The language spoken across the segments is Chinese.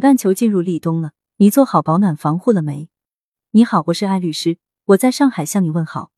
半球进入立冬了，你做好保暖防护了没？你好，我是艾律师，我在上海向你问好。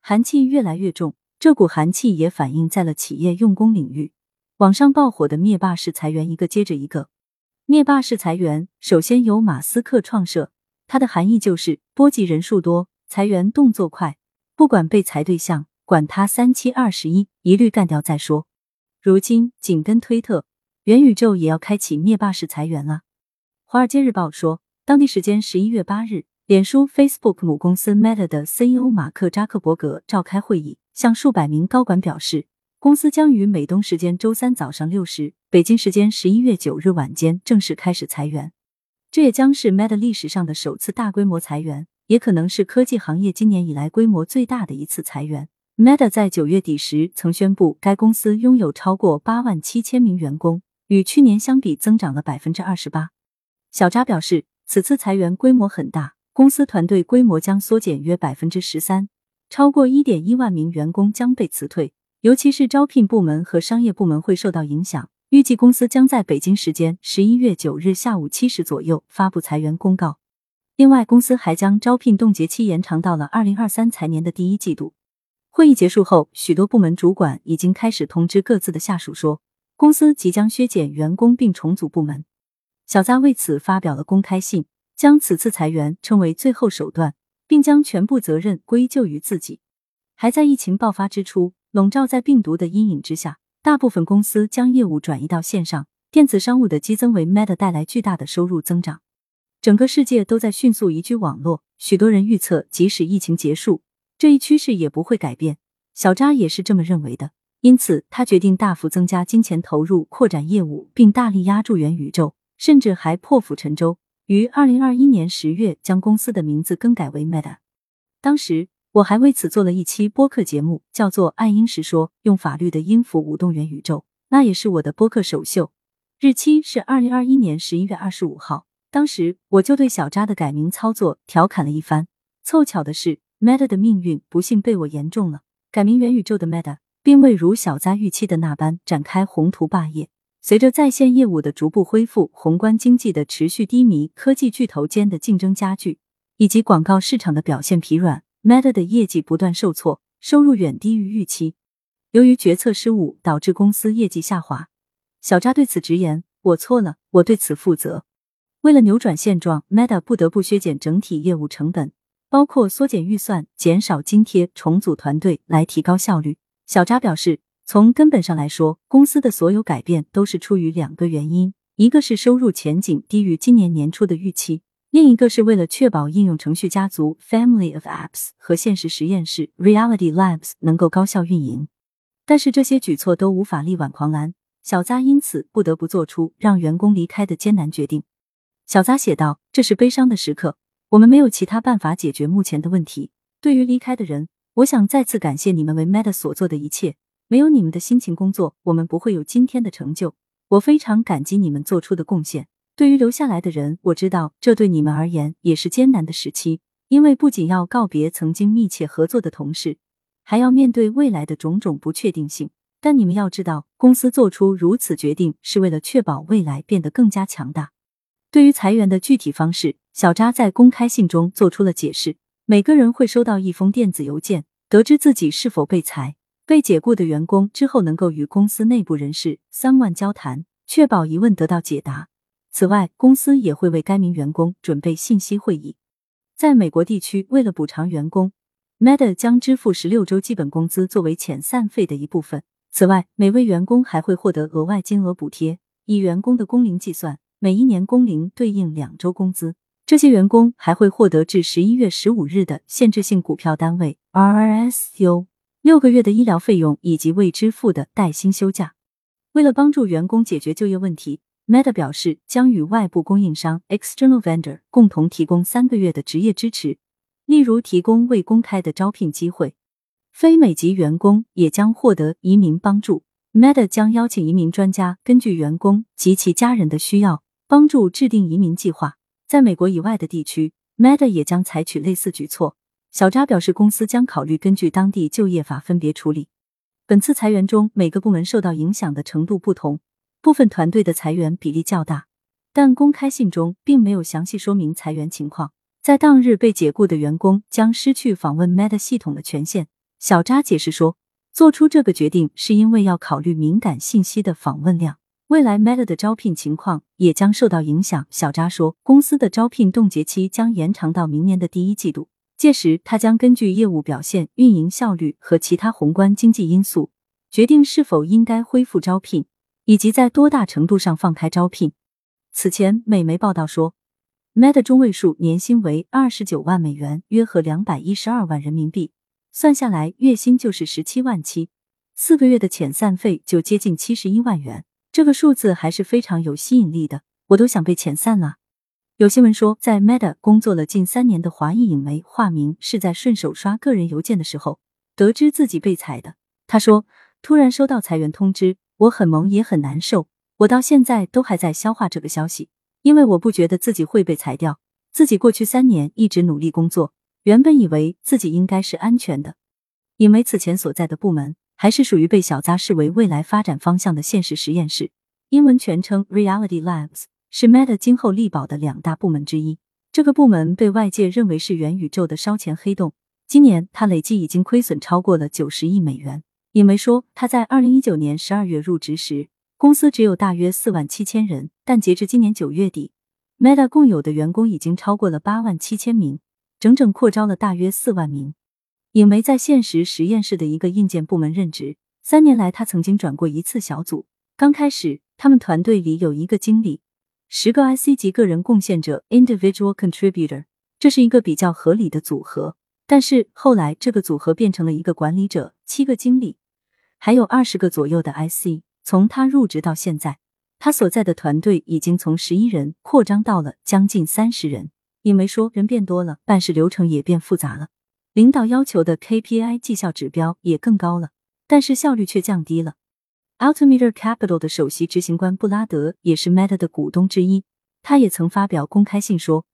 寒气越来越重，这股寒气也反映在了企业用工领域。网上爆火的灭霸式裁员一个接着一个。灭霸式裁员首先由马斯克创设，它的含义就是波及人数多，裁员动作快，不管被裁对象，管他三七二十一，一律干掉再说。如今紧跟推特、元宇宙也要开启灭霸式裁员了。华尔街日报说，当地时间十一月八日，脸书 （Facebook） 母公司 Meta 的 CEO 马克扎克伯格召开会议，向数百名高管表示，公司将于美东时间周三早上六时、北京时间十一月九日晚间正式开始裁员。这也将是 Meta 历史上的首次大规模裁员，也可能是科技行业今年以来规模最大的一次裁员。Meta 在九月底时曾宣布，该公司拥有超过八万七千名员工，与去年相比增长了百分之二十八。小扎表示，此次裁员规模很大，公司团队规模将缩减约百分之十三，超过一点一万名员工将被辞退，尤其是招聘部门和商业部门会受到影响。预计公司将在北京时间十一月九日下午七时左右发布裁员公告。另外，公司还将招聘冻结期延长到了二零二三财年的第一季度。会议结束后，许多部门主管已经开始通知各自的下属说，公司即将削减员工并重组部门。小扎为此发表了公开信，将此次裁员称为最后手段，并将全部责任归咎于自己。还在疫情爆发之初，笼罩在病毒的阴影之下，大部分公司将业务转移到线上，电子商务的激增为 Meta 带来巨大的收入增长。整个世界都在迅速移居网络，许多人预测，即使疫情结束，这一趋势也不会改变。小扎也是这么认为的，因此他决定大幅增加金钱投入，扩展业务，并大力压住元宇宙。甚至还破釜沉舟，于二零二一年十月将公司的名字更改为 Meta。当时我还为此做了一期播客节目，叫做《爱因时说：用法律的音符舞动元宇宙》，那也是我的播客首秀。日期是二零二一年十一月二十五号。当时我就对小扎的改名操作调侃了一番。凑巧的是，Meta 的命运不幸被我言中了。改名元宇宙的 Meta，并未如小扎预期的那般展开宏图霸业。随着在线业务的逐步恢复，宏观经济的持续低迷，科技巨头间的竞争加剧，以及广告市场的表现疲软，Meta 的业绩不断受挫，收入远低于预期。由于决策失误，导致公司业绩下滑。小扎对此直言：“我错了，我对此负责。”为了扭转现状，Meta 不得不削减整体业务成本，包括缩减预算、减少津贴、重组团队来提高效率。小扎表示。从根本上来说，公司的所有改变都是出于两个原因：一个是收入前景低于今年年初的预期，另一个是为了确保应用程序家族 （Family of Apps） 和现实实验室 （Reality Labs） 能够高效运营。但是这些举措都无法力挽狂澜，小扎因此不得不做出让员工离开的艰难决定。小扎写道：“这是悲伤的时刻，我们没有其他办法解决目前的问题。对于离开的人，我想再次感谢你们为 Meta 所做的一切。”没有你们的辛勤工作，我们不会有今天的成就。我非常感激你们做出的贡献。对于留下来的人，我知道这对你们而言也是艰难的时期，因为不仅要告别曾经密切合作的同事，还要面对未来的种种不确定性。但你们要知道，公司做出如此决定是为了确保未来变得更加强大。对于裁员的具体方式，小扎在公开信中做出了解释。每个人会收到一封电子邮件，得知自己是否被裁。被解雇的员工之后能够与公司内部人士三万交谈，确保疑问得到解答。此外，公司也会为该名员工准备信息会议。在美国地区，为了补偿员工，Meta 将支付十六周基本工资作为遣散费的一部分。此外，每位员工还会获得额外金额补贴，以员工的工龄计算，每一年工龄对应两周工资。这些员工还会获得至十一月十五日的限制性股票单位 （RSU）。六个月的医疗费用以及未支付的带薪休假。为了帮助员工解决就业问题，Meta 表示将与外部供应商 （external vendor） 共同提供三个月的职业支持，例如提供未公开的招聘机会。非美籍员工也将获得移民帮助。Meta 将邀请移民专家，根据员工及其家人的需要，帮助制定移民计划。在美国以外的地区，Meta 也将采取类似举措。小扎表示，公司将考虑根据当地就业法分别处理。本次裁员中，每个部门受到影响的程度不同，部分团队的裁员比例较大。但公开信中并没有详细说明裁员情况。在当日被解雇的员工将失去访问 Meta 系统的权限。小扎解释说，做出这个决定是因为要考虑敏感信息的访问量，未来 Meta 的招聘情况也将受到影响。小扎说，公司的招聘冻结期将延长到明年的第一季度，届时他将根据业务表现、运营效率和其他宏观经济因素，决定是否应该恢复招聘，以及在多大程度上放开招聘。此前，美媒报道说。Meta 中位数年薪为二十九万美元，约合两百一十二万人民币，算下来月薪就是十七万七，四个月的遣散费就接近七十一万元，这个数字还是非常有吸引力的。我都想被遣散了。有新闻说，在 Meta 工作了近三年的华裔影媒化名是在顺手刷个人邮件的时候得知自己被裁的。他说：“突然收到裁员通知，我很懵也很难受，我到现在都还在消化这个消息。”因为我不觉得自己会被裁掉，自己过去三年一直努力工作，原本以为自己应该是安全的。影媒此前所在的部门还是属于被小扎视为未来发展方向的现实实验室，英文全称 Reality Labs，是 Meta 今后力保的两大部门之一。这个部门被外界认为是元宇宙的烧钱黑洞，今年它累计已经亏损超过了九十亿美元。影媒说，他在二零一九年十二月入职时。公司只有大约四万七千人，但截至今年九月底，Meta 共有的员工已经超过了八万七千名，整整扩招了大约四万名。影媒在现实实验室的一个硬件部门任职，三年来他曾经转过一次小组。刚开始，他们团队里有一个经理，十个 IC 级个人贡献者 （Individual Contributor），这是一个比较合理的组合。但是后来，这个组合变成了一个管理者，七个经理，还有二十个左右的 IC。从他入职到现在，他所在的团队已经从十一人扩张到了将近三十人。因为说人变多了，办事流程也变复杂了，领导要求的 KPI 绩效指标也更高了，但是效率却降低了。Altimeter Capital 的首席执行官布拉德也是 Meta 的股东之一，他也曾发表公开信说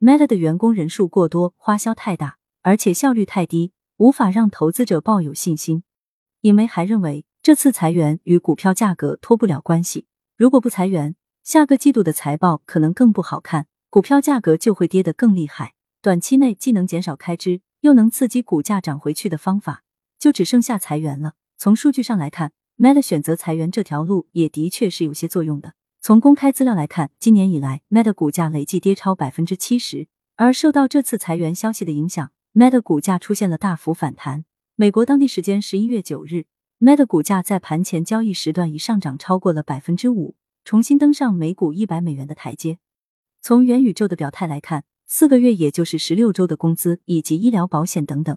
，Meta 的员工人数过多，花销太大，而且效率太低，无法让投资者抱有信心。尹梅还认为。这次裁员与股票价格脱不了关系。如果不裁员，下个季度的财报可能更不好看，股票价格就会跌得更厉害。短期内既能减少开支，又能刺激股价涨回去的方法，就只剩下裁员了。从数据上来看，Meta 选择裁员这条路也的确是有些作用的。从公开资料来看，今年以来，Meta 股价累计跌超百分之七十，而受到这次裁员消息的影响，Meta 股价出现了大幅反弹。美国当地时间十一月九日。Meta 股价在盘前交易时段已上涨超过了百分之五，重新登上每股一百美元的台阶。从元宇宙的表态来看，四个月也就是十六周的工资以及医疗保险等等，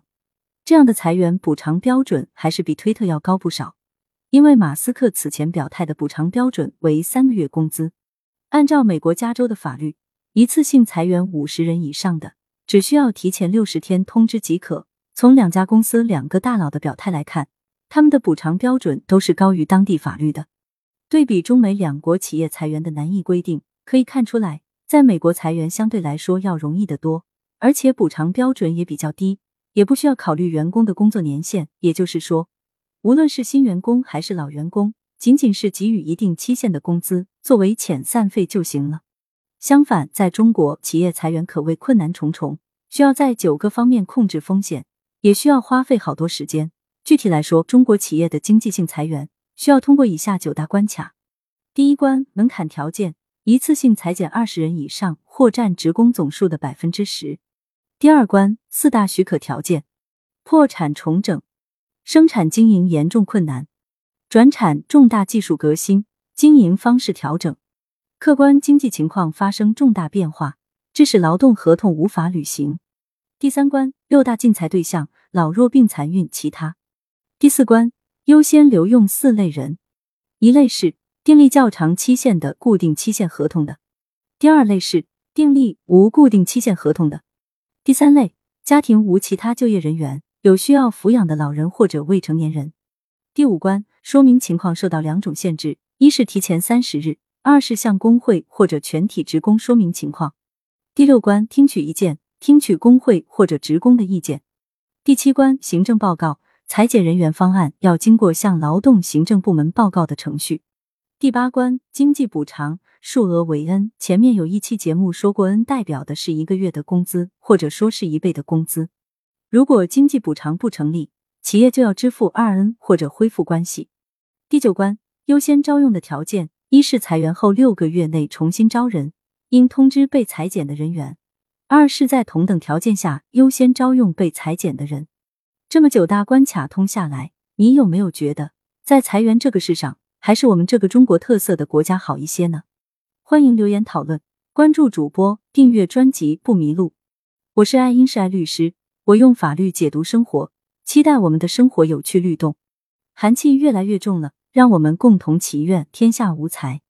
这样的裁员补偿标准还是比推特要高不少。因为马斯克此前表态的补偿标准为三个月工资。按照美国加州的法律，一次性裁员五十人以上的，只需要提前六十天通知即可。从两家公司两个大佬的表态来看。他们的补偿标准都是高于当地法律的。对比中美两国企业裁员的难易规定，可以看出来，在美国裁员相对来说要容易得多，而且补偿标准也比较低，也不需要考虑员工的工作年限。也就是说，无论是新员工还是老员工，仅仅是给予一定期限的工资作为遣散费就行了。相反，在中国，企业裁员可谓困难重重，需要在九个方面控制风险，也需要花费好多时间。具体来说，中国企业的经济性裁员需要通过以下九大关卡：第一关，门槛条件，一次性裁减二十人以上或占职工总数的百分之十；第二关，四大许可条件：破产重整、生产经营严重困难、转产重大技术革新、经营方式调整、客观经济情况发生重大变化，致使劳动合同无法履行；第三关，六大竞才对象：老弱病残孕其他。第四关优先留用四类人，一类是订立较长期限的固定期限合同的；第二类是订立无固定期限合同的；第三类家庭无其他就业人员，有需要抚养的老人或者未成年人。第五关说明情况受到两种限制：一是提前三十日，二是向工会或者全体职工说明情况。第六关听取意见，听取工会或者职工的意见。第七关行政报告。裁减人员方案要经过向劳动行政部门报告的程序。第八关经济补偿，数额为 n。前面有一期节目说过，n 代表的是一个月的工资，或者说是一倍的工资。如果经济补偿不成立，企业就要支付二 n 或者恢复关系。第九关优先招用的条件，一是裁员后六个月内重新招人，应通知被裁减的人员；二是在同等条件下优先招用被裁减的人。这么九大关卡通下来，你有没有觉得在裁员这个事上？还是我们这个中国特色的国家好一些呢？欢迎留言讨论，关注主播，订阅专辑不迷路。我是爱英是爱律师，我用法律解读生活，期待我们的生活有趣律动。寒气越来越重了，让我们共同祈愿天下无财。